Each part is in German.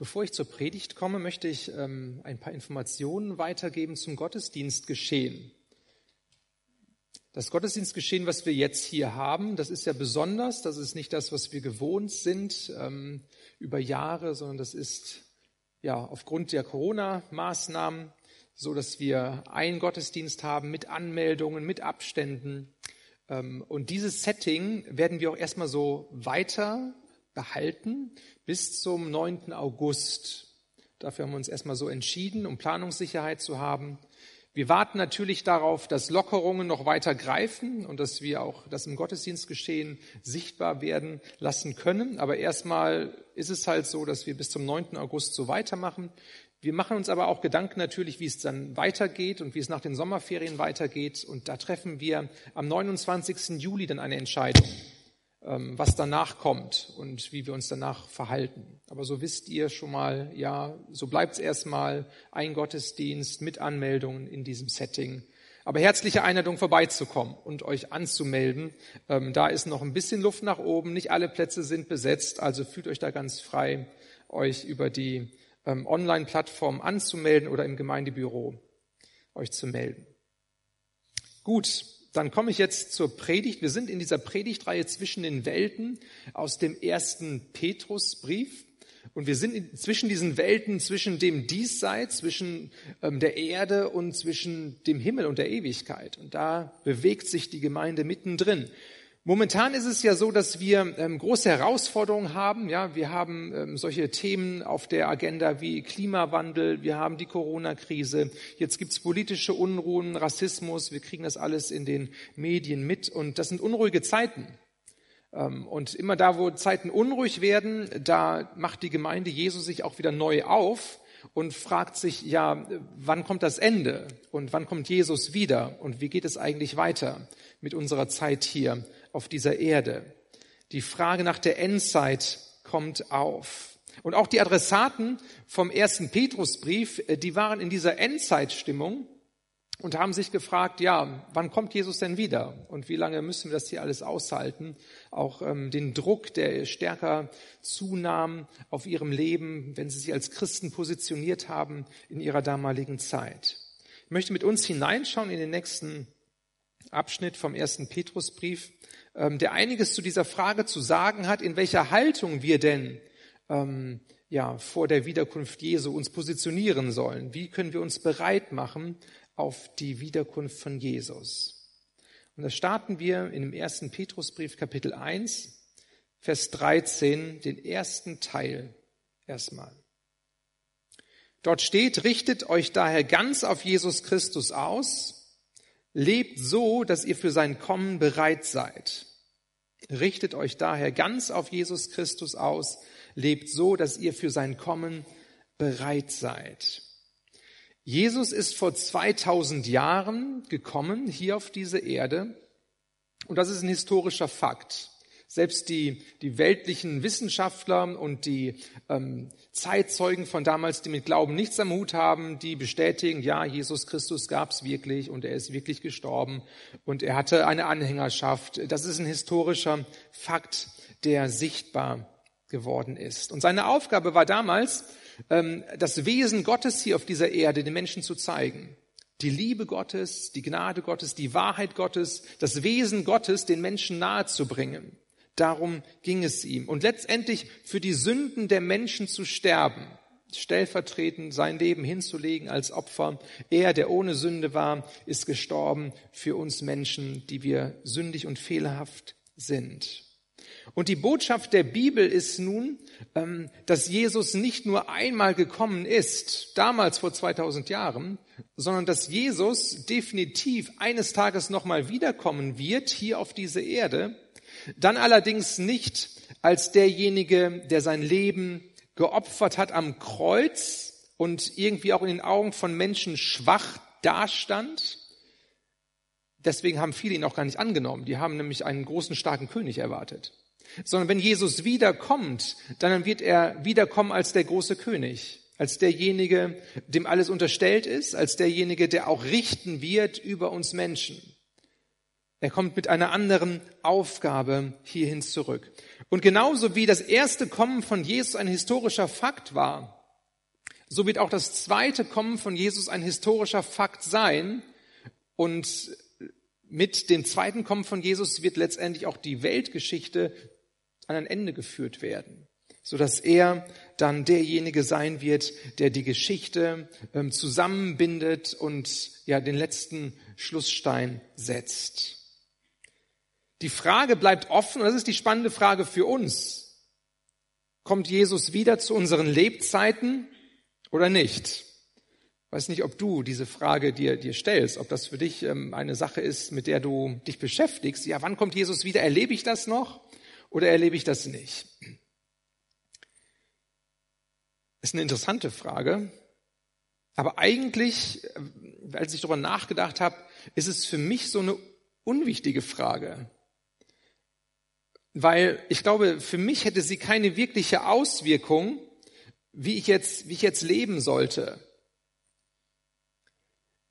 Bevor ich zur Predigt komme, möchte ich ähm, ein paar Informationen weitergeben zum Gottesdienstgeschehen. Das Gottesdienstgeschehen, was wir jetzt hier haben, das ist ja besonders. Das ist nicht das, was wir gewohnt sind ähm, über Jahre, sondern das ist ja aufgrund der Corona-Maßnahmen so, dass wir einen Gottesdienst haben mit Anmeldungen, mit Abständen. Ähm, und dieses Setting werden wir auch erstmal so weiter behalten bis zum 9. August. Dafür haben wir uns erstmal so entschieden, um Planungssicherheit zu haben. Wir warten natürlich darauf, dass Lockerungen noch weiter greifen und dass wir auch das im Gottesdienstgeschehen sichtbar werden lassen können. Aber erstmal ist es halt so, dass wir bis zum 9. August so weitermachen. Wir machen uns aber auch Gedanken natürlich, wie es dann weitergeht und wie es nach den Sommerferien weitergeht. Und da treffen wir am 29. Juli dann eine Entscheidung. Ähm, was danach kommt und wie wir uns danach verhalten. Aber so wisst ihr schon mal, ja, so bleibt es erstmal ein Gottesdienst mit Anmeldungen in diesem Setting. Aber herzliche Einladung vorbeizukommen und euch anzumelden. Ähm, da ist noch ein bisschen Luft nach oben. Nicht alle Plätze sind besetzt, also fühlt euch da ganz frei, euch über die ähm, Online-Plattform anzumelden oder im Gemeindebüro euch zu melden. Gut, dann komme ich jetzt zur Predigt. Wir sind in dieser Predigtreihe zwischen den Welten aus dem ersten Petrusbrief. Und wir sind zwischen diesen Welten, zwischen dem Diesseits, zwischen ähm, der Erde und zwischen dem Himmel und der Ewigkeit. Und da bewegt sich die Gemeinde mittendrin. Momentan ist es ja so, dass wir ähm, große Herausforderungen haben. Ja, wir haben ähm, solche Themen auf der Agenda wie Klimawandel, wir haben die Corona-Krise, jetzt gibt's politische Unruhen, Rassismus, wir kriegen das alles in den Medien mit und das sind unruhige Zeiten. Ähm, und immer da, wo Zeiten unruhig werden, da macht die Gemeinde Jesu sich auch wieder neu auf und fragt sich, ja, wann kommt das Ende und wann kommt Jesus wieder und wie geht es eigentlich weiter mit unserer Zeit hier auf dieser Erde. Die Frage nach der Endzeit kommt auf. Und auch die Adressaten vom ersten Petrusbrief, äh, die waren in dieser Endzeitstimmung und haben sich gefragt, ja, wann kommt Jesus denn wieder? Und wie lange müssen wir das hier alles aushalten? Auch ähm, den Druck, der stärker zunahm auf ihrem Leben, wenn sie sich als Christen positioniert haben in ihrer damaligen Zeit. Ich möchte mit uns hineinschauen in den nächsten Abschnitt vom ersten Petrusbrief ähm, der einiges zu dieser Frage zu sagen hat, in welcher Haltung wir denn ähm, ja, vor der Wiederkunft Jesu uns positionieren sollen. Wie können wir uns bereit machen auf die Wiederkunft von Jesus? Und da starten wir in dem ersten Petrusbrief Kapitel 1, Vers 13, den ersten Teil erstmal. Dort steht, richtet euch daher ganz auf Jesus Christus aus, Lebt so, dass ihr für sein Kommen bereit seid. Richtet euch daher ganz auf Jesus Christus aus. Lebt so, dass ihr für sein Kommen bereit seid. Jesus ist vor 2000 Jahren gekommen hier auf diese Erde. Und das ist ein historischer Fakt. Selbst die, die weltlichen Wissenschaftler und die ähm, Zeitzeugen von damals, die mit Glauben nichts am Hut haben, die bestätigen, ja, Jesus Christus gab es wirklich und er ist wirklich gestorben und er hatte eine Anhängerschaft. Das ist ein historischer Fakt, der sichtbar geworden ist. Und seine Aufgabe war damals, ähm, das Wesen Gottes hier auf dieser Erde den Menschen zu zeigen. Die Liebe Gottes, die Gnade Gottes, die Wahrheit Gottes, das Wesen Gottes den Menschen nahezubringen. Darum ging es ihm. Und letztendlich für die Sünden der Menschen zu sterben, stellvertretend sein Leben hinzulegen als Opfer. Er, der ohne Sünde war, ist gestorben für uns Menschen, die wir sündig und fehlerhaft sind. Und die Botschaft der Bibel ist nun, ähm, dass Jesus nicht nur einmal gekommen ist, damals vor 2000 Jahren, sondern dass Jesus definitiv eines Tages nochmal wiederkommen wird hier auf diese Erde dann allerdings nicht als derjenige, der sein Leben geopfert hat am Kreuz und irgendwie auch in den Augen von Menschen schwach dastand. Deswegen haben viele ihn auch gar nicht angenommen. Die haben nämlich einen großen, starken König erwartet. Sondern wenn Jesus wiederkommt, dann wird er wiederkommen als der große König, als derjenige, dem alles unterstellt ist, als derjenige, der auch richten wird über uns Menschen. Er kommt mit einer anderen Aufgabe hierhin zurück. Und genauso wie das erste Kommen von Jesus ein historischer Fakt war, so wird auch das zweite Kommen von Jesus ein historischer Fakt sein. Und mit dem zweiten Kommen von Jesus wird letztendlich auch die Weltgeschichte an ein Ende geführt werden, so dass er dann derjenige sein wird, der die Geschichte ähm, zusammenbindet und ja den letzten Schlussstein setzt. Die Frage bleibt offen, und das ist die spannende Frage für uns. Kommt Jesus wieder zu unseren Lebzeiten oder nicht? Ich weiß nicht, ob du diese Frage dir, dir stellst, ob das für dich ähm, eine Sache ist, mit der du dich beschäftigst. Ja, wann kommt Jesus wieder? Erlebe ich das noch oder erlebe ich das nicht? Ist eine interessante Frage. Aber eigentlich, äh, als ich darüber nachgedacht habe, ist es für mich so eine unwichtige Frage. Weil ich glaube, für mich hätte sie keine wirkliche Auswirkung, wie ich jetzt, wie ich jetzt leben sollte.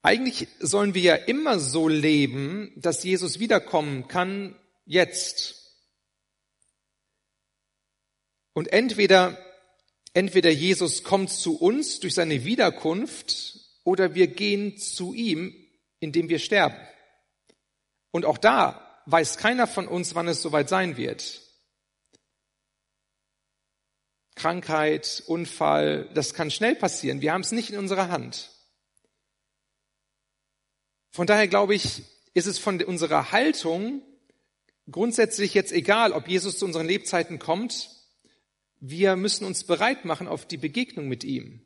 Eigentlich sollen wir ja immer so leben, dass Jesus wiederkommen kann jetzt. Und entweder, entweder Jesus kommt zu uns durch seine Wiederkunft oder wir gehen zu ihm, indem wir sterben. Und auch da weiß keiner von uns, wann es soweit sein wird. Krankheit, Unfall, das kann schnell passieren. Wir haben es nicht in unserer Hand. Von daher glaube ich, ist es von unserer Haltung grundsätzlich jetzt egal, ob Jesus zu unseren Lebzeiten kommt. Wir müssen uns bereit machen auf die Begegnung mit ihm.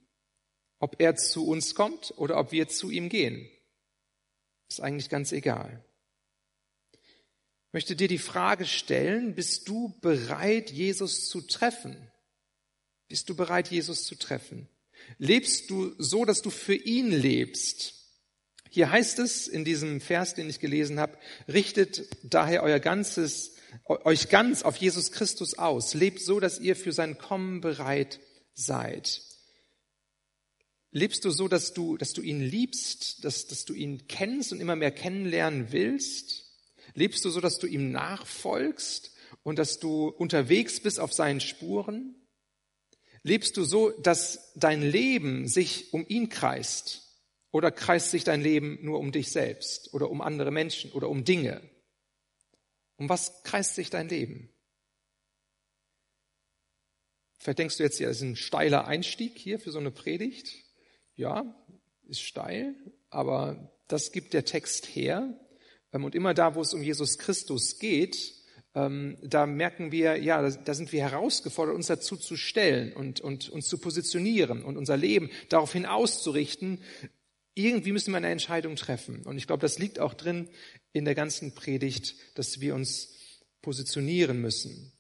Ob er zu uns kommt oder ob wir zu ihm gehen. Ist eigentlich ganz egal möchte dir die Frage stellen, bist du bereit, Jesus zu treffen? Bist du bereit, Jesus zu treffen? Lebst du so, dass du für ihn lebst? Hier heißt es in diesem Vers, den ich gelesen habe, richtet daher euer ganzes, euch ganz auf Jesus Christus aus. Lebt so, dass ihr für sein Kommen bereit seid. Lebst du so, dass du, dass du ihn liebst, dass, dass du ihn kennst und immer mehr kennenlernen willst? Lebst du so, dass du ihm nachfolgst und dass du unterwegs bist auf seinen Spuren? Lebst du so, dass dein Leben sich um ihn kreist? Oder kreist sich dein Leben nur um dich selbst oder um andere Menschen oder um Dinge? Um was kreist sich dein Leben? Vielleicht denkst du jetzt, ja, das ist ein steiler Einstieg hier für so eine Predigt. Ja, ist steil, aber das gibt der Text her. Ähm, und immer da, wo es um Jesus Christus geht, ähm, da merken wir, ja, da, sind wir herausgefordert, uns dazu zu stellen und, und uns zu positionieren und unser Leben daraufhin auszurichten. Irgendwie müssen wir eine Entscheidung treffen. Und ich glaube, das liegt auch drin in der ganzen Predigt, dass wir uns positionieren müssen.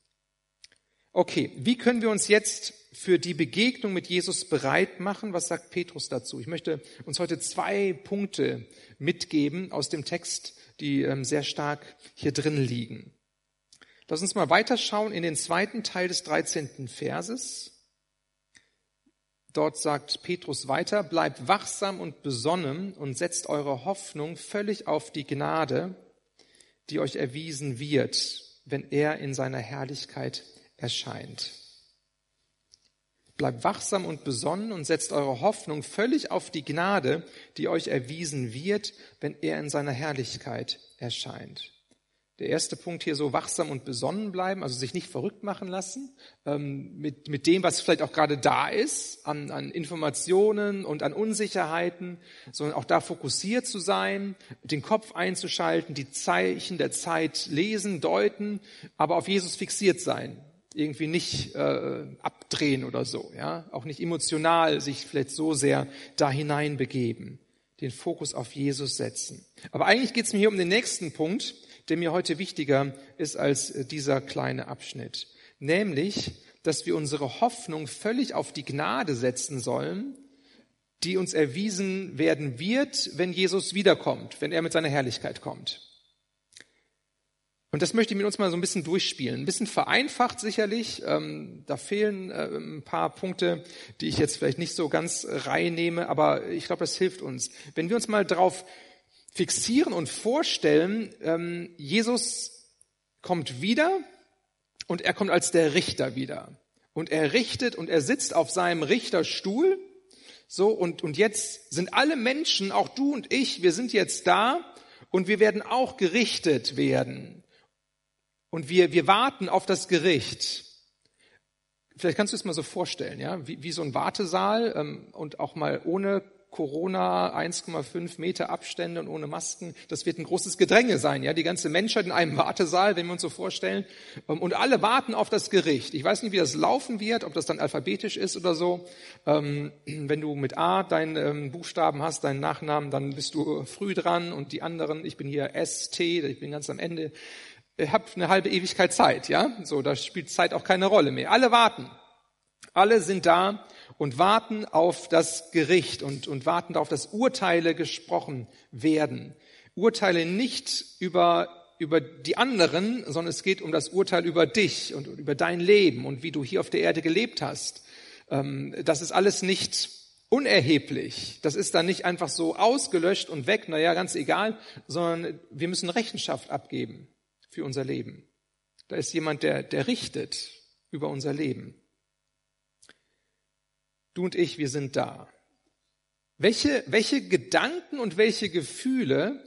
Okay, wie können wir uns jetzt für die Begegnung mit Jesus bereit machen? Was sagt Petrus dazu? Ich möchte uns heute zwei Punkte mitgeben aus dem Text die ähm, sehr stark hier drin liegen. Lass uns mal weiterschauen in den zweiten Teil des 13. Verses. Dort sagt Petrus weiter, bleibt wachsam und besonnen und setzt eure Hoffnung völlig auf die Gnade, die euch erwiesen wird, wenn er in seiner Herrlichkeit erscheint. Bleibt wachsam und besonnen und setzt eure Hoffnung völlig auf die Gnade, die euch erwiesen wird, wenn er in seiner Herrlichkeit erscheint. Der erste Punkt hier so wachsam und besonnen bleiben, also sich nicht verrückt machen lassen ähm, mit, mit dem, was vielleicht auch gerade da ist, an, an Informationen und an Unsicherheiten, sondern auch da fokussiert zu sein, den Kopf einzuschalten, die Zeichen der Zeit lesen, deuten, aber auf Jesus fixiert sein, irgendwie nicht äh, abdrehen oder so, ja, auch nicht emotional sich vielleicht so sehr da hineinbegeben, den Fokus auf Jesus setzen. Aber eigentlich geht es mir hier um den nächsten Punkt, der mir heute wichtiger ist als äh, dieser kleine Abschnitt, nämlich, dass wir unsere Hoffnung völlig auf die Gnade setzen sollen, die uns erwiesen werden wird, wenn Jesus wiederkommt, wenn er mit seiner Herrlichkeit kommt. Und das möchte ich mit uns mal so ein bisschen durchspielen. Ein bisschen vereinfacht sicherlich. Ähm, da fehlen äh, ein paar Punkte, die ich jetzt vielleicht nicht so ganz reinnehme, aber ich glaube, das hilft uns. Wenn wir uns mal drauf fixieren und vorstellen, ähm, Jesus kommt wieder und er kommt als der Richter wieder. Und er richtet und er sitzt auf seinem Richterstuhl. So, und, und jetzt sind alle Menschen, auch du und ich, wir sind jetzt da und wir werden auch gerichtet werden. Und wir, wir warten auf das Gericht. Vielleicht kannst du es mal so vorstellen, ja, wie, wie so ein Wartesaal ähm, und auch mal ohne Corona, 1,5 Meter Abstände und ohne Masken. Das wird ein großes Gedränge sein, ja. Die ganze Menschheit in einem Wartesaal, wenn wir uns so vorstellen. Ähm, und alle warten auf das Gericht. Ich weiß nicht, wie das laufen wird, ob das dann alphabetisch ist oder so. Ähm, wenn du mit A deinen ähm, Buchstaben hast, deinen Nachnamen, dann bist du früh dran und die anderen, ich bin hier S, T, ich bin ganz am Ende. Ich habe eine halbe Ewigkeit Zeit, ja. So, da spielt Zeit auch keine Rolle mehr. Alle warten. Alle sind da und warten auf das Gericht und, und warten darauf, dass Urteile gesprochen werden. Urteile nicht über, über die anderen, sondern es geht um das Urteil über dich und über dein Leben und wie du hier auf der Erde gelebt hast. Ähm, das ist alles nicht unerheblich. Das ist dann nicht einfach so ausgelöscht und weg, naja, ganz egal, sondern wir müssen Rechenschaft abgeben für unser Leben. Da ist jemand, der, der richtet über unser Leben. Du und ich, wir sind da. Welche, welche Gedanken und welche Gefühle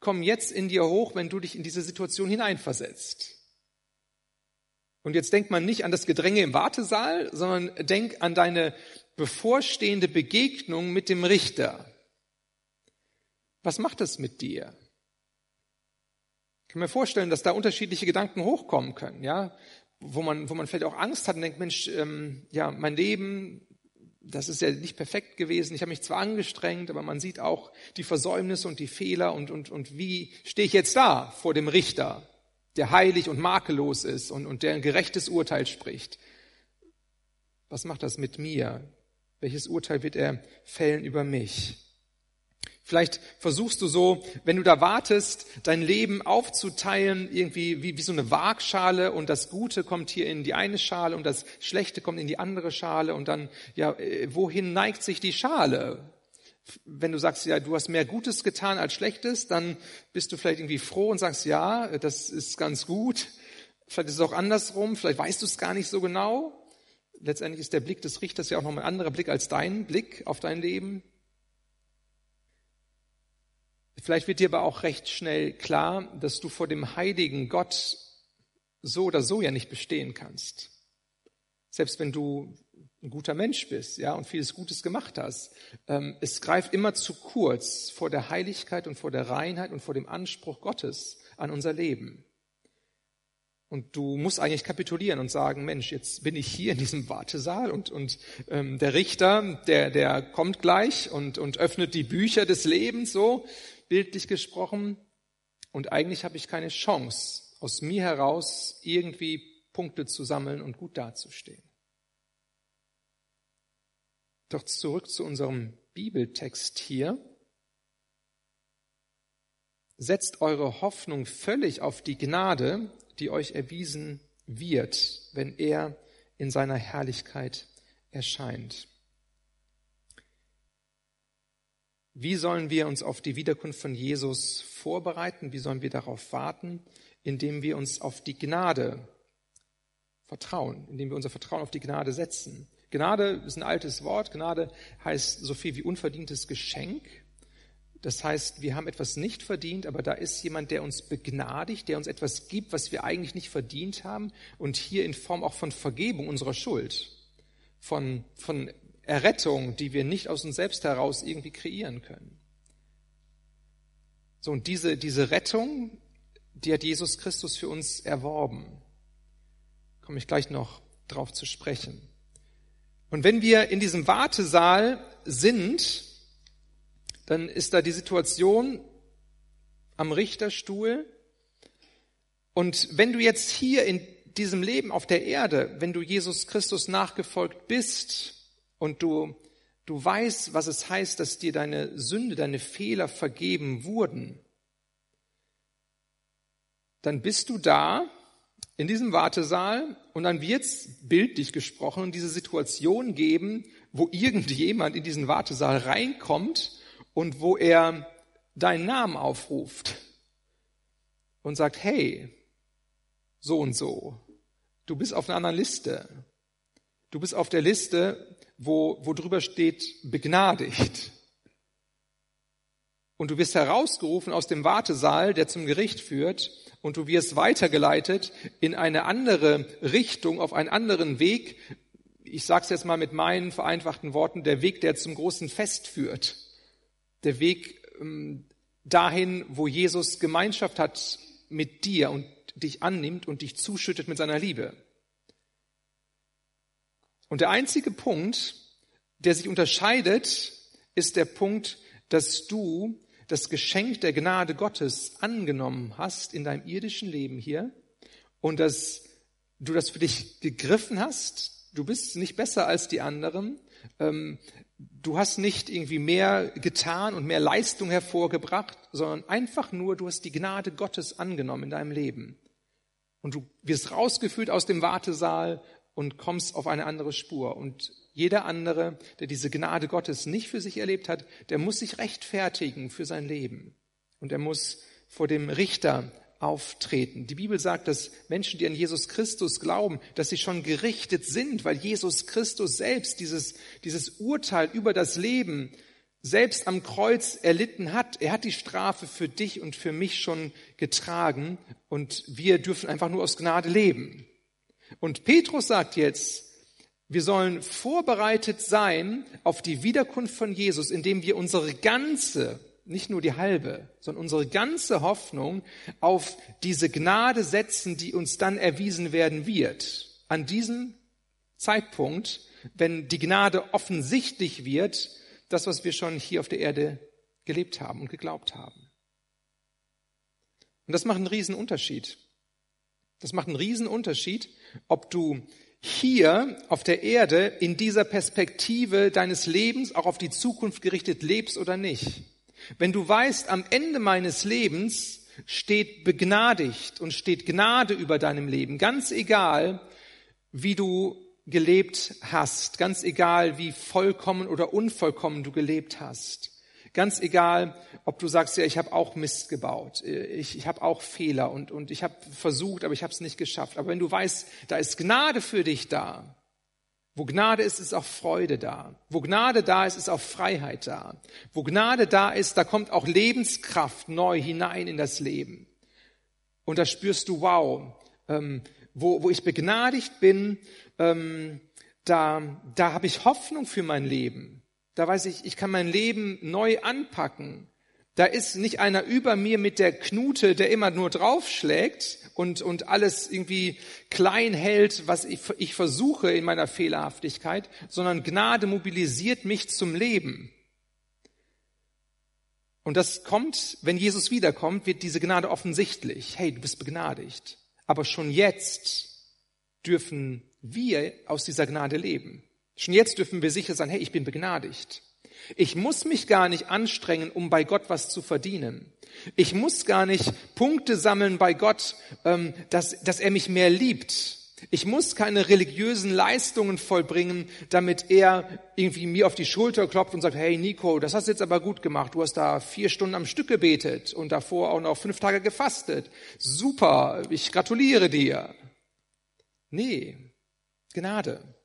kommen jetzt in dir hoch, wenn du dich in diese Situation hineinversetzt? Und jetzt denkt man nicht an das Gedränge im Wartesaal, sondern denk an deine bevorstehende Begegnung mit dem Richter. Was macht das mit dir? Ich kann mir vorstellen, dass da unterschiedliche Gedanken hochkommen können, ja, wo man, wo man vielleicht auch Angst hat und denkt, Mensch, ähm, ja, mein Leben, das ist ja nicht perfekt gewesen. Ich habe mich zwar angestrengt, aber man sieht auch die Versäumnisse und die Fehler und, und, und wie stehe ich jetzt da vor dem Richter, der heilig und makellos ist und, und der ein gerechtes Urteil spricht. Was macht das mit mir? Welches Urteil wird er fällen über mich? Vielleicht versuchst du so, wenn du da wartest, dein Leben aufzuteilen, irgendwie wie, wie so eine Waagschale und das Gute kommt hier in die eine Schale und das Schlechte kommt in die andere Schale und dann, ja, äh, wohin neigt sich die Schale? Wenn du sagst, ja, du hast mehr Gutes getan als Schlechtes, dann bist du vielleicht irgendwie froh und sagst, ja, das ist ganz gut. Vielleicht ist es auch andersrum, vielleicht weißt du es gar nicht so genau. Letztendlich ist der Blick des Richters ja auch noch ein anderer Blick als dein Blick auf dein Leben. Vielleicht wird dir aber auch recht schnell klar, dass du vor dem heiligen Gott so oder so ja nicht bestehen kannst. Selbst wenn du ein guter Mensch bist, ja, und vieles Gutes gemacht hast. Ähm, es greift immer zu kurz vor der Heiligkeit und vor der Reinheit und vor dem Anspruch Gottes an unser Leben. Und du musst eigentlich kapitulieren und sagen, Mensch, jetzt bin ich hier in diesem Wartesaal und, und ähm, der Richter, der, der kommt gleich und, und öffnet die Bücher des Lebens so bildlich gesprochen. Und eigentlich habe ich keine Chance, aus mir heraus irgendwie Punkte zu sammeln und gut dazustehen. Doch zurück zu unserem Bibeltext hier. Setzt eure Hoffnung völlig auf die Gnade, die euch erwiesen wird, wenn er in seiner Herrlichkeit erscheint. Wie sollen wir uns auf die Wiederkunft von Jesus vorbereiten? Wie sollen wir darauf warten? Indem wir uns auf die Gnade vertrauen, indem wir unser Vertrauen auf die Gnade setzen. Gnade ist ein altes Wort. Gnade heißt so viel wie unverdientes Geschenk. Das heißt, wir haben etwas nicht verdient, aber da ist jemand, der uns begnadigt, der uns etwas gibt, was wir eigentlich nicht verdient haben und hier in Form auch von Vergebung unserer Schuld, von, von Errettung, die wir nicht aus uns selbst heraus irgendwie kreieren können. So, und diese, diese Rettung, die hat Jesus Christus für uns erworben. Komme ich gleich noch drauf zu sprechen. Und wenn wir in diesem Wartesaal sind, dann ist da die Situation am Richterstuhl. Und wenn du jetzt hier in diesem Leben auf der Erde, wenn du Jesus Christus nachgefolgt bist, und du, du weißt, was es heißt, dass dir deine Sünde, deine Fehler vergeben wurden, dann bist du da in diesem Wartesaal und dann wird es bildlich gesprochen diese Situation geben, wo irgendjemand in diesen Wartesaal reinkommt und wo er deinen Namen aufruft und sagt, hey, so und so, Du bist auf einer anderen Liste. Du bist auf der Liste, wo, wo drüber steht, begnadigt. Und du wirst herausgerufen aus dem Wartesaal, der zum Gericht führt, und du wirst weitergeleitet in eine andere Richtung, auf einen anderen Weg. Ich sage es jetzt mal mit meinen vereinfachten Worten, der Weg, der zum großen Fest führt. Der Weg ähm, dahin, wo Jesus Gemeinschaft hat mit dir und dich annimmt und dich zuschüttet mit seiner Liebe. Und der einzige Punkt, der sich unterscheidet, ist der Punkt, dass du das Geschenk der Gnade Gottes angenommen hast in deinem irdischen Leben hier und dass du das für dich gegriffen hast. Du bist nicht besser als die anderen. Ähm, du hast nicht irgendwie mehr getan und mehr Leistung hervorgebracht, sondern einfach nur, du hast die Gnade Gottes angenommen in deinem Leben. Und du wirst rausgeführt aus dem Wartesaal und kommst auf eine andere Spur. Und jeder andere, der diese Gnade Gottes nicht für sich erlebt hat, der muss sich rechtfertigen für sein Leben. Und er muss vor dem Richter auftreten. Die Bibel sagt, dass Menschen, die an Jesus Christus glauben, dass sie schon gerichtet sind, weil Jesus Christus selbst dieses, dieses Urteil über das Leben selbst am Kreuz erlitten hat. Er hat die Strafe für dich und für mich schon getragen und wir dürfen einfach nur aus Gnade leben. Und Petrus sagt jetzt, wir sollen vorbereitet sein auf die Wiederkunft von Jesus, indem wir unsere ganze, nicht nur die halbe, sondern unsere ganze Hoffnung auf diese Gnade setzen, die uns dann erwiesen werden wird. An diesem Zeitpunkt, wenn die Gnade offensichtlich wird, das, was wir schon hier auf der Erde gelebt haben und geglaubt haben. Und das macht einen riesen Unterschied. Das macht einen riesen Unterschied, ob du hier auf der Erde in dieser Perspektive deines Lebens auch auf die Zukunft gerichtet lebst oder nicht. Wenn du weißt, am Ende meines Lebens steht begnadigt und steht Gnade über deinem Leben, ganz egal, wie du gelebt hast, ganz egal, wie vollkommen oder unvollkommen du gelebt hast. Ganz egal, ob du sagst, ja, ich habe auch Mist gebaut, ich, ich habe auch Fehler und, und ich habe versucht, aber ich habe es nicht geschafft. Aber wenn du weißt, da ist Gnade für dich da, wo Gnade ist, ist auch Freude da. Wo Gnade da ist, ist auch Freiheit da. Wo Gnade da ist, da kommt auch Lebenskraft neu hinein in das Leben. Und da spürst du, wow, ähm, wo, wo ich begnadigt bin, ähm, da, da habe ich Hoffnung für mein Leben. Da weiß ich, ich kann mein Leben neu anpacken. Da ist nicht einer über mir mit der Knute, der immer nur draufschlägt und, und alles irgendwie klein hält, was ich, ich versuche in meiner Fehlerhaftigkeit, sondern Gnade mobilisiert mich zum Leben. Und das kommt, wenn Jesus wiederkommt, wird diese Gnade offensichtlich. Hey, du bist begnadigt. Aber schon jetzt dürfen wir aus dieser Gnade leben. Schon jetzt dürfen wir sicher sein, hey, ich bin begnadigt. Ich muss mich gar nicht anstrengen, um bei Gott was zu verdienen. Ich muss gar nicht Punkte sammeln bei Gott, ähm, dass, dass er mich mehr liebt. Ich muss keine religiösen Leistungen vollbringen, damit er irgendwie mir auf die Schulter klopft und sagt, hey Nico, das hast du jetzt aber gut gemacht. Du hast da vier Stunden am Stück gebetet und davor auch noch fünf Tage gefastet. Super, ich gratuliere dir. Nee, Gnade.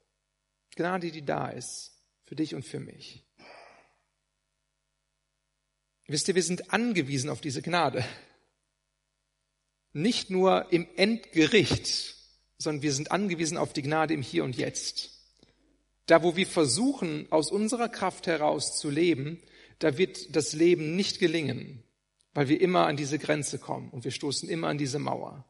Gnade, die da ist, für dich und für mich. Wisst ihr, wir sind angewiesen auf diese Gnade. Nicht nur im Endgericht, sondern wir sind angewiesen auf die Gnade im Hier und Jetzt. Da, wo wir versuchen, aus unserer Kraft heraus zu leben, da wird das Leben nicht gelingen, weil wir immer an diese Grenze kommen und wir stoßen immer an diese Mauer.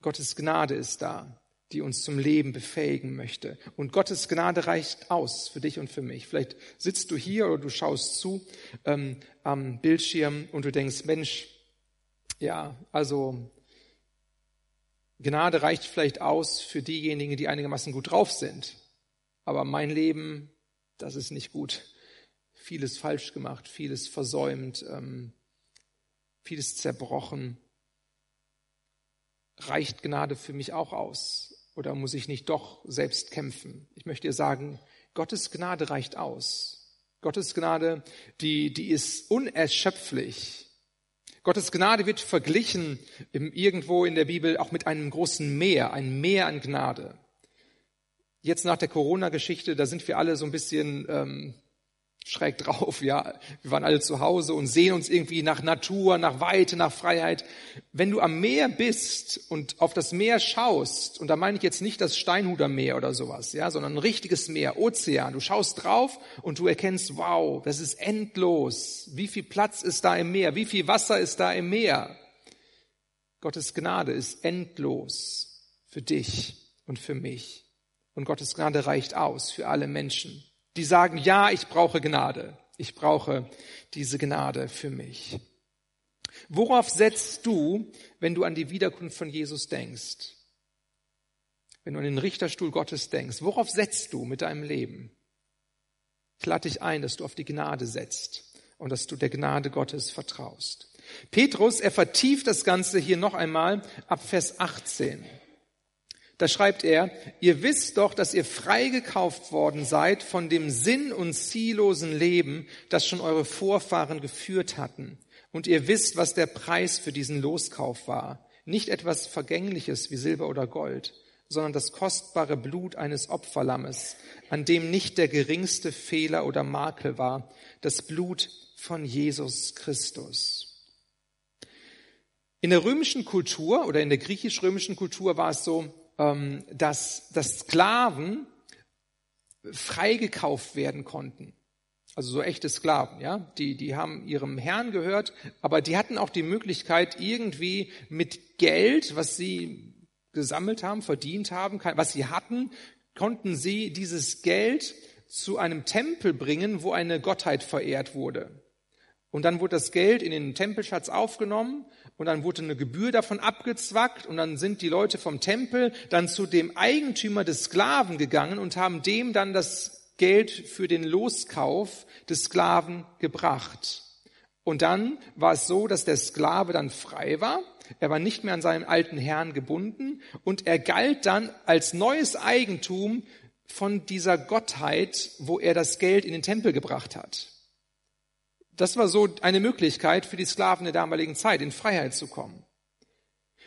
Gottes Gnade ist da die uns zum Leben befähigen möchte. Und Gottes Gnade reicht aus für dich und für mich. Vielleicht sitzt du hier oder du schaust zu ähm, am Bildschirm und du denkst, Mensch, ja, also Gnade reicht vielleicht aus für diejenigen, die einigermaßen gut drauf sind. Aber mein Leben, das ist nicht gut. Vieles falsch gemacht, vieles versäumt, ähm, vieles zerbrochen. Reicht Gnade für mich auch aus? Oder muss ich nicht doch selbst kämpfen? Ich möchte dir sagen, Gottes Gnade reicht aus. Gottes Gnade, die, die ist unerschöpflich. Gottes Gnade wird verglichen irgendwo in der Bibel auch mit einem großen Meer, ein Meer an Gnade. Jetzt nach der Corona-Geschichte, da sind wir alle so ein bisschen ähm, schräg drauf, ja. Wir waren alle zu Hause und sehen uns irgendwie nach Natur, nach Weite, nach Freiheit. Wenn du am Meer bist und auf das Meer schaust, und da meine ich jetzt nicht das Steinhuder Meer oder sowas, ja, sondern ein richtiges Meer, Ozean. Du schaust drauf und du erkennst, wow, das ist endlos. Wie viel Platz ist da im Meer? Wie viel Wasser ist da im Meer? Gottes Gnade ist endlos für dich und für mich. Und Gottes Gnade reicht aus für alle Menschen die sagen, ja, ich brauche Gnade. Ich brauche diese Gnade für mich. Worauf setzt du, wenn du an die Wiederkunft von Jesus denkst? Wenn du an den Richterstuhl Gottes denkst, worauf setzt du mit deinem Leben? Ich lade dich ein, dass du auf die Gnade setzt und dass du der Gnade Gottes vertraust. Petrus, er vertieft das Ganze hier noch einmal ab Vers 18. Da schreibt er, ihr wisst doch, dass ihr freigekauft worden seid von dem sinn- und ziellosen Leben, das schon eure Vorfahren geführt hatten. Und ihr wisst, was der Preis für diesen Loskauf war. Nicht etwas Vergängliches wie Silber oder Gold, sondern das kostbare Blut eines Opferlammes, an dem nicht der geringste Fehler oder Makel war, das Blut von Jesus Christus. In der römischen Kultur oder in der griechisch-römischen Kultur war es so, ähm, dass, dass Sklaven freigekauft werden konnten. Also so echte Sklaven, ja. Die, die haben ihrem Herrn gehört, aber die hatten auch die Möglichkeit, irgendwie mit Geld, was sie gesammelt haben, verdient haben, was sie hatten, konnten sie dieses Geld zu einem Tempel bringen, wo eine Gottheit verehrt wurde. Und dann wurde das Geld in den Tempelschatz aufgenommen und dann wurde eine Gebühr davon abgezwackt und dann sind die Leute vom Tempel dann zu dem Eigentümer des Sklaven gegangen und haben dem dann das Geld für den Loskauf des Sklaven gebracht. Und dann war es so, dass der Sklave dann frei war. Er war nicht mehr an seinen alten Herrn gebunden und er galt dann als neues Eigentum von dieser Gottheit, wo er das Geld in den Tempel gebracht hat. Das war so eine Möglichkeit für die Sklaven der damaligen Zeit, in Freiheit zu kommen.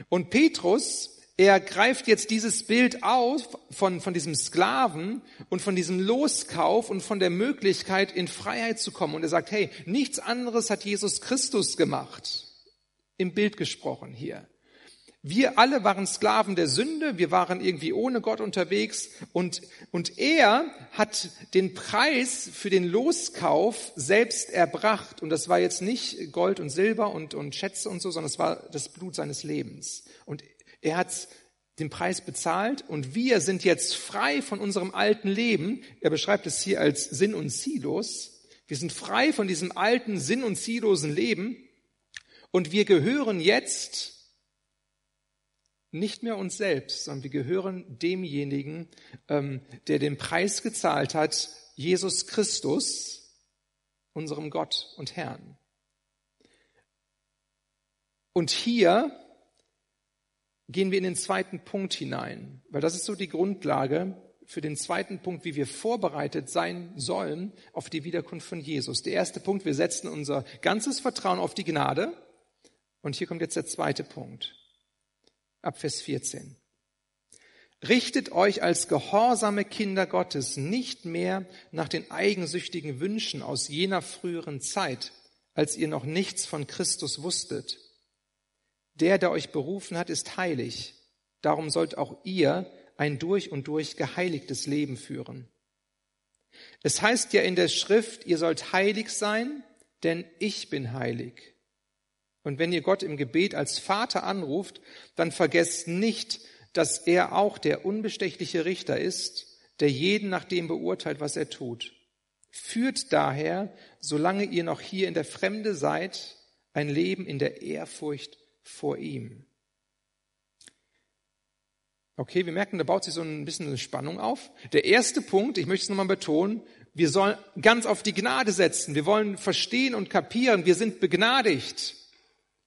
Und Petrus, er greift jetzt dieses Bild auf von, von diesem Sklaven und von diesem Loskauf und von der Möglichkeit, in Freiheit zu kommen. Und er sagt, hey, nichts anderes hat Jesus Christus gemacht. Im Bild gesprochen hier. Wir alle waren Sklaven der Sünde, wir waren irgendwie ohne Gott unterwegs und, und er hat den Preis für den Loskauf selbst erbracht. Und das war jetzt nicht Gold und Silber und, und Schätze und so, sondern es war das Blut seines Lebens. Und er hat den Preis bezahlt und wir sind jetzt frei von unserem alten Leben. Er beschreibt es hier als Sinn und Ziellos. Wir sind frei von diesem alten, sinn- und ziellosen Leben und wir gehören jetzt nicht mehr uns selbst, sondern wir gehören demjenigen, ähm, der den Preis gezahlt hat, Jesus Christus, unserem Gott und Herrn. Und hier gehen wir in den zweiten Punkt hinein, weil das ist so die Grundlage für den zweiten Punkt, wie wir vorbereitet sein sollen auf die Wiederkunft von Jesus. Der erste Punkt, wir setzen unser ganzes Vertrauen auf die Gnade. Und hier kommt jetzt der zweite Punkt ab Vers 14. Richtet euch als gehorsame Kinder Gottes nicht mehr nach den eigensüchtigen Wünschen aus jener früheren Zeit, als ihr noch nichts von Christus wusstet. Der, der euch berufen hat, ist heilig. Darum sollt auch ihr ein durch und durch geheiligtes Leben führen. Es heißt ja in der Schrift, ihr sollt heilig sein, denn ich bin heilig. Und wenn ihr Gott im Gebet als Vater anruft, dann vergesst nicht, dass er auch der unbestechliche Richter ist, der jeden nach dem beurteilt, was er tut. Führt daher, solange ihr noch hier in der Fremde seid, ein Leben in der Ehrfurcht vor ihm. Okay, wir merken, da baut sich so ein bisschen eine Spannung auf. Der erste Punkt, ich möchte es nochmal betonen, wir sollen ganz auf die Gnade setzen. Wir wollen verstehen und kapieren, wir sind begnadigt.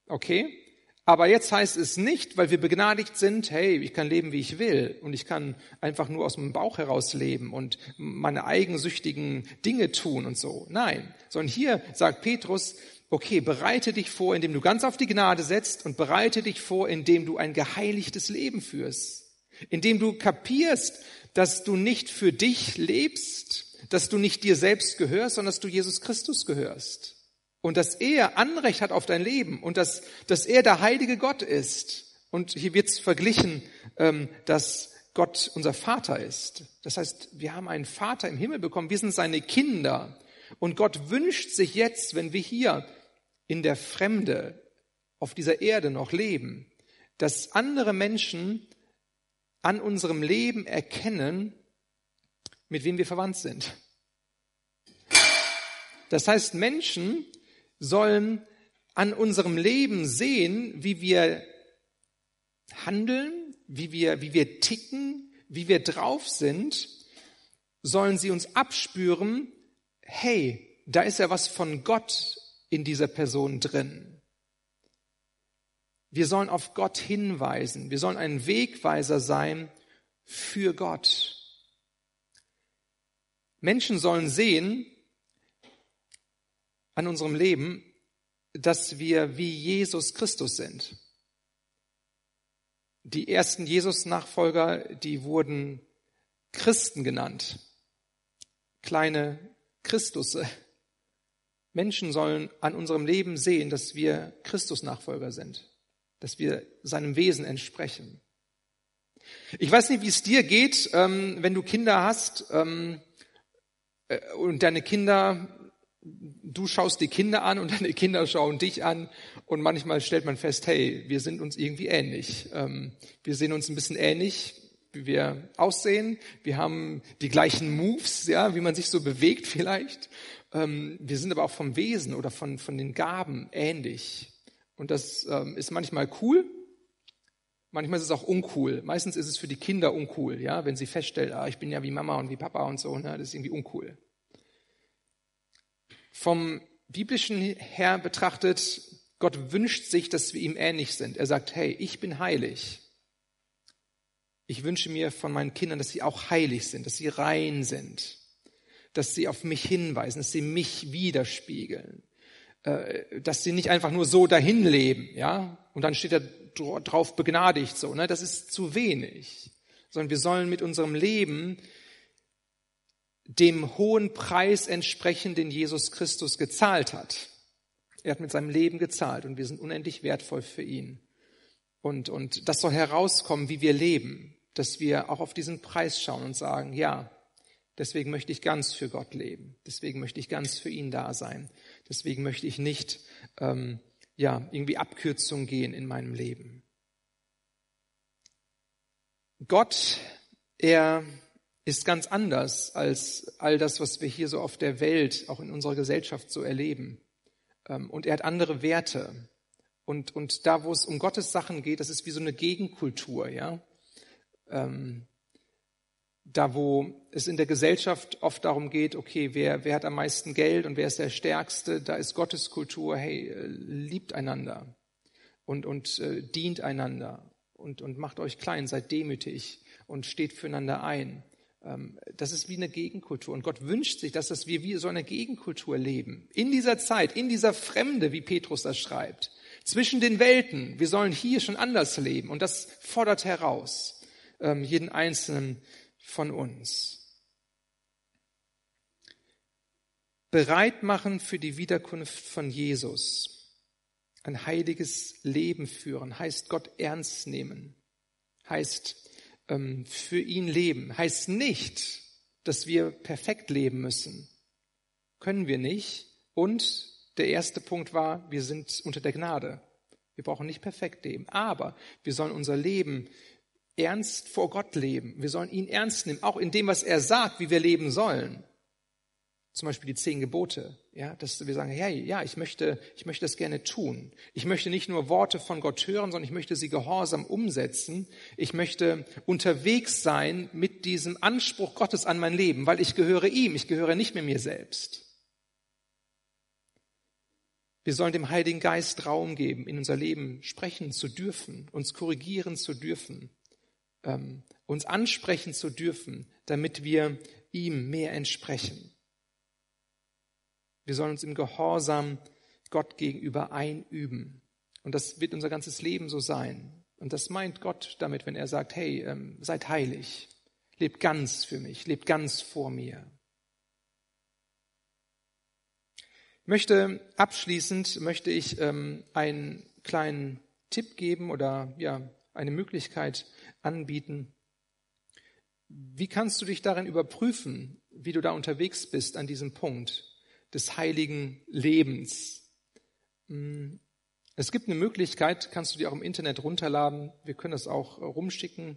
Okay? Aber jetzt heißt es nicht, weil wir begnadigt sind, hey, ich kann leben, wie ich will und ich kann einfach nur aus dem Bauch heraus leben und meine eigensüchtigen Dinge tun und so. Nein, sondern hier sagt Petrus, okay, bereite dich vor, indem du ganz auf die Gnade setzt und bereite dich vor, indem du ein geheiligtes Leben führst, indem du kapierst, dass du nicht für dich lebst, dass du nicht dir selbst gehörst, sondern dass du Jesus Christus gehörst. Und dass er Anrecht hat auf dein Leben und dass, dass er der heilige Gott ist. Und hier wird's verglichen, ähm, dass Gott unser Vater ist. Das heißt, wir haben einen Vater im Himmel bekommen, wir sind seine Kinder. Und Gott wünscht sich jetzt, wenn wir hier in der Fremde auf dieser Erde noch leben, dass andere Menschen an unserem Leben erkennen, mit wem wir verwandt sind. Das heißt, Menschen sollen an unserem Leben sehen, wie wir handeln, wie wir, wie wir ticken, wie wir drauf sind, sollen sie uns abspüren, hey, da ist ja was von Gott in dieser Person drin. Wir sollen auf Gott hinweisen. Wir sollen ein Wegweiser sein für Gott. Menschen sollen sehen an unserem Leben, dass wir wie Jesus Christus sind. Die ersten Jesus-Nachfolger, die wurden Christen genannt. Kleine Christusse. Menschen sollen an unserem Leben sehen, dass wir Christus-Nachfolger sind, dass wir seinem Wesen entsprechen. Ich weiß nicht, wie es dir geht, ähm, wenn du Kinder hast ähm, äh, und deine Kinder, du schaust die Kinder an und deine Kinder schauen dich an und manchmal stellt man fest, hey, wir sind uns irgendwie ähnlich. Ähm, wir sehen uns ein bisschen ähnlich, wie wir aussehen. Wir haben die gleichen Moves, ja, wie man sich so bewegt vielleicht. Ähm, wir sind aber auch vom Wesen oder von, von den Gaben ähnlich. Und das ähm, ist manchmal cool, manchmal ist es auch uncool. Meistens ist es für die Kinder uncool, ja, wenn sie feststellen, ah, ich bin ja wie Mama und wie Papa und so, ne, das ist irgendwie uncool. Vom biblischen her betrachtet, Gott wünscht sich, dass wir ihm ähnlich sind. Er sagt, hey, ich bin heilig. Ich wünsche mir von meinen Kindern, dass sie auch heilig sind, dass sie rein sind dass sie auf mich hinweisen, dass sie mich widerspiegeln, äh, dass sie nicht einfach nur so dahin leben, ja, und dann steht da drauf begnadigt so, ne, das ist zu wenig, sondern wir sollen mit unserem Leben dem hohen Preis entsprechen, den Jesus Christus gezahlt hat. Er hat mit seinem Leben gezahlt und wir sind unendlich wertvoll für ihn. Und, und das soll herauskommen, wie wir leben, dass wir auch auf diesen Preis schauen und sagen, ja, Deswegen möchte ich ganz für Gott leben. Deswegen möchte ich ganz für ihn da sein. Deswegen möchte ich nicht ähm, ja irgendwie Abkürzungen gehen in meinem Leben. Gott, er ist ganz anders als all das, was wir hier so auf der Welt, auch in unserer Gesellschaft so erleben. Ähm, und er hat andere Werte. Und, und da, wo es um Gottes Sachen geht, das ist wie so eine Gegenkultur, ja. Ähm, da wo es in der Gesellschaft oft darum geht, okay, wer, wer hat am meisten Geld und wer ist der Stärkste, da ist Gottes Kultur, hey, äh, liebt einander und, und äh, dient einander und, und macht euch klein, seid demütig und steht füreinander ein. Ähm, das ist wie eine Gegenkultur. Und Gott wünscht sich, dass das wir wie so eine Gegenkultur leben. In dieser Zeit, in dieser Fremde, wie Petrus das schreibt. Zwischen den Welten. Wir sollen hier schon anders leben. Und das fordert heraus, ähm, jeden Einzelnen von uns. Bereit machen für die Wiederkunft von Jesus. Ein heiliges Leben führen heißt Gott ernst nehmen, heißt für ihn leben, heißt nicht, dass wir perfekt leben müssen. Können wir nicht. Und der erste Punkt war, wir sind unter der Gnade. Wir brauchen nicht perfekt leben, aber wir sollen unser Leben ernst vor Gott leben. Wir sollen ihn ernst nehmen, auch in dem, was er sagt, wie wir leben sollen. Zum Beispiel die zehn Gebote, ja, dass wir sagen, hey, ja, ich möchte, ich möchte das gerne tun. Ich möchte nicht nur Worte von Gott hören, sondern ich möchte sie gehorsam umsetzen. Ich möchte unterwegs sein mit diesem Anspruch Gottes an mein Leben, weil ich gehöre ihm, ich gehöre nicht mehr mir selbst. Wir sollen dem Heiligen Geist Raum geben, in unser Leben sprechen zu dürfen, uns korrigieren zu dürfen ähm, uns ansprechen zu dürfen, damit wir ihm mehr entsprechen. Wir sollen uns im Gehorsam Gott gegenüber einüben. Und das wird unser ganzes Leben so sein. Und das meint Gott damit, wenn er sagt, hey, ähm, seid heilig, lebt ganz für mich, lebt ganz vor mir. Ich möchte abschließend möchte ich ähm, einen kleinen Tipp geben oder ja eine Möglichkeit anbieten. Wie kannst du dich darin überprüfen, wie du da unterwegs bist an diesem Punkt des heiligen Lebens? Hm, es gibt eine Möglichkeit, kannst du dir auch im Internet runterladen. Wir können das auch rumschicken.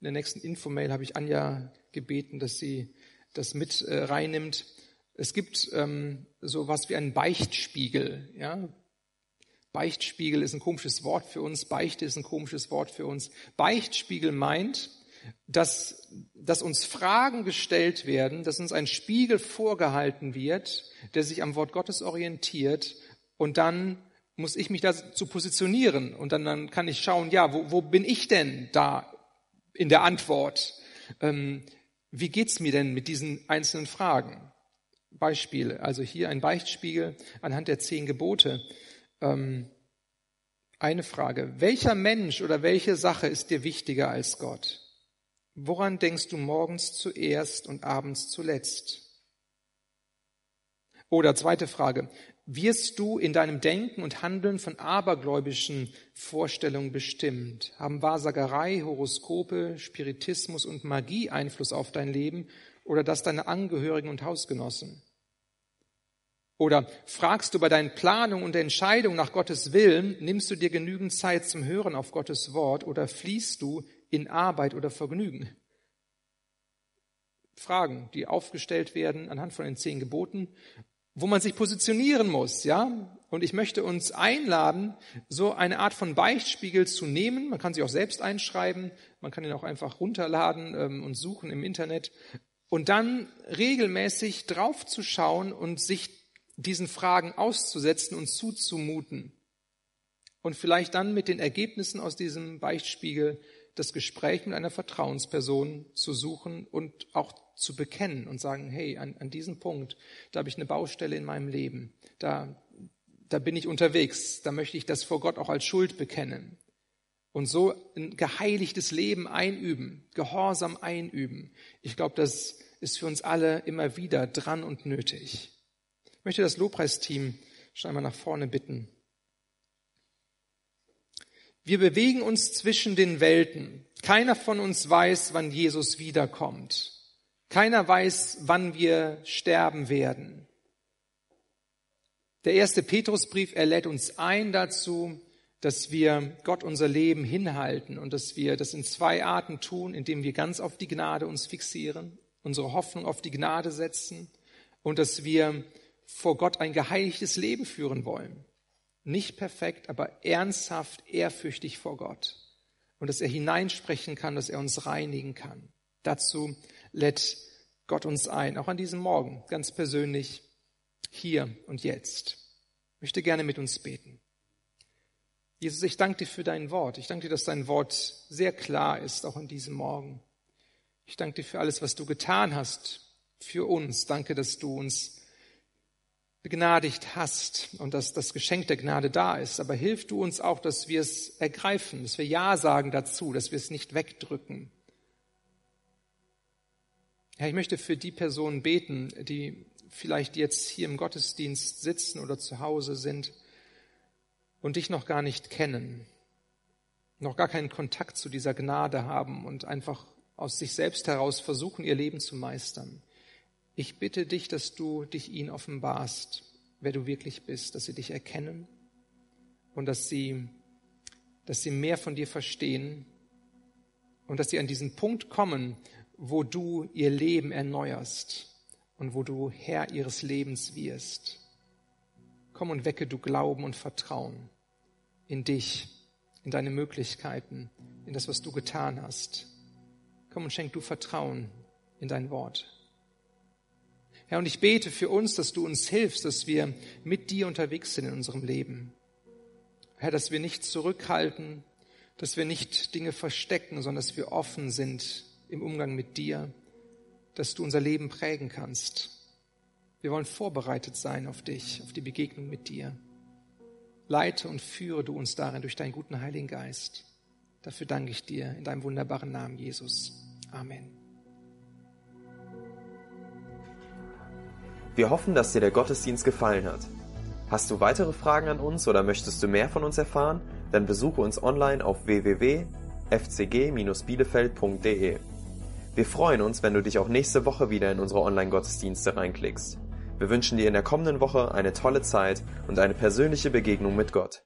In der nächsten Infomail habe ich Anja gebeten, dass sie das mit äh, reinnimmt. Es gibt ähm, so was wie einen Beichtspiegel. Ja? Beichtspiegel ist ein komisches Wort für uns. Beichte ist ein komisches Wort für uns. Beichtspiegel meint, dass, dass uns Fragen gestellt werden, dass uns ein Spiegel vorgehalten wird, der sich am Wort Gottes orientiert und dann muss ich mich dazu positionieren und dann, dann kann ich schauen, ja, wo, wo bin ich denn da in der Antwort? Ähm, wie geht's mir denn mit diesen einzelnen Fragen? Beispiele, also hier ein Beichtspiegel anhand der zehn Gebote. Ähm, eine Frage, welcher Mensch oder welche Sache ist dir wichtiger als Gott? Woran denkst du morgens zuerst und abends zuletzt? Oder zweite Frage, wirst du in deinem Denken und Handeln von abergläubischen Vorstellungen bestimmt? Haben Wahrsagerei, Horoskope, Spiritismus und Magie Einfluss auf dein Leben oder das deiner Angehörigen und Hausgenossen? Oder fragst du bei deinen Planungen und Entscheidungen nach Gottes Willen, nimmst du dir genügend Zeit zum Hören auf Gottes Wort oder fließt du in Arbeit oder Vergnügen? Fragen, die aufgestellt werden anhand von den zehn Geboten wo man sich positionieren muss, ja. Und ich möchte uns einladen, so eine Art von Beichtspiegel zu nehmen. Man kann sich auch selbst einschreiben, man kann ihn auch einfach runterladen ähm, und suchen im Internet und dann regelmäßig draufzuschauen und sich diesen Fragen auszusetzen und zuzumuten. Und vielleicht dann mit den Ergebnissen aus diesem Beichtspiegel das Gespräch mit einer Vertrauensperson zu suchen und auch zu bekennen und sagen, hey, an, an diesem Punkt, da habe ich eine Baustelle in meinem Leben, da, da bin ich unterwegs, da möchte ich das vor Gott auch als Schuld bekennen. Und so ein geheiligtes Leben einüben, Gehorsam einüben. Ich glaube, das ist für uns alle immer wieder dran und nötig. Ich möchte das Lobpreisteam schon einmal nach vorne bitten. Wir bewegen uns zwischen den Welten. Keiner von uns weiß, wann Jesus wiederkommt. Keiner weiß, wann wir sterben werden. Der erste Petrusbrief, er lädt uns ein dazu, dass wir Gott unser Leben hinhalten und dass wir das in zwei Arten tun, indem wir ganz auf die Gnade uns fixieren, unsere Hoffnung auf die Gnade setzen und dass wir vor Gott ein geheiligtes Leben führen wollen. Nicht perfekt, aber ernsthaft, ehrfürchtig vor Gott. Und dass er hineinsprechen kann, dass er uns reinigen kann. Dazu lädt Gott uns ein, auch an diesem Morgen, ganz persönlich, hier und jetzt. Ich möchte gerne mit uns beten. Jesus, ich danke dir für dein Wort. Ich danke dir, dass dein Wort sehr klar ist, auch an diesem Morgen. Ich danke dir für alles, was du getan hast für uns. Danke, dass du uns begnadigt hast und dass das Geschenk der Gnade da ist. Aber hilf du uns auch, dass wir es ergreifen, dass wir Ja sagen dazu, dass wir es nicht wegdrücken, ja, ich möchte für die Personen beten, die vielleicht jetzt hier im Gottesdienst sitzen oder zu Hause sind und dich noch gar nicht kennen, noch gar keinen Kontakt zu dieser Gnade haben und einfach aus sich selbst heraus versuchen, ihr Leben zu meistern. Ich bitte dich, dass du dich ihnen offenbarst, wer du wirklich bist, dass sie dich erkennen und dass sie, dass sie mehr von dir verstehen und dass sie an diesen Punkt kommen, wo du ihr Leben erneuerst und wo du Herr ihres Lebens wirst. Komm und wecke du Glauben und Vertrauen in dich, in deine Möglichkeiten, in das, was du getan hast. Komm und schenk du Vertrauen in dein Wort. Herr, und ich bete für uns, dass du uns hilfst, dass wir mit dir unterwegs sind in unserem Leben. Herr, dass wir nicht zurückhalten, dass wir nicht Dinge verstecken, sondern dass wir offen sind im Umgang mit dir, dass du unser Leben prägen kannst. Wir wollen vorbereitet sein auf dich, auf die Begegnung mit dir. leite und führe du uns darin durch deinen guten Heiligen Geist. Dafür danke ich dir in deinem wunderbaren Namen, Jesus. Amen. Wir hoffen, dass dir der Gottesdienst gefallen hat. Hast du weitere Fragen an uns oder möchtest du mehr von uns erfahren? Dann besuche uns online auf www.fcg-bielefeld.de. Wir freuen uns, wenn du dich auch nächste Woche wieder in unsere Online-Gottesdienste reinklickst. Wir wünschen dir in der kommenden Woche eine tolle Zeit und eine persönliche Begegnung mit Gott.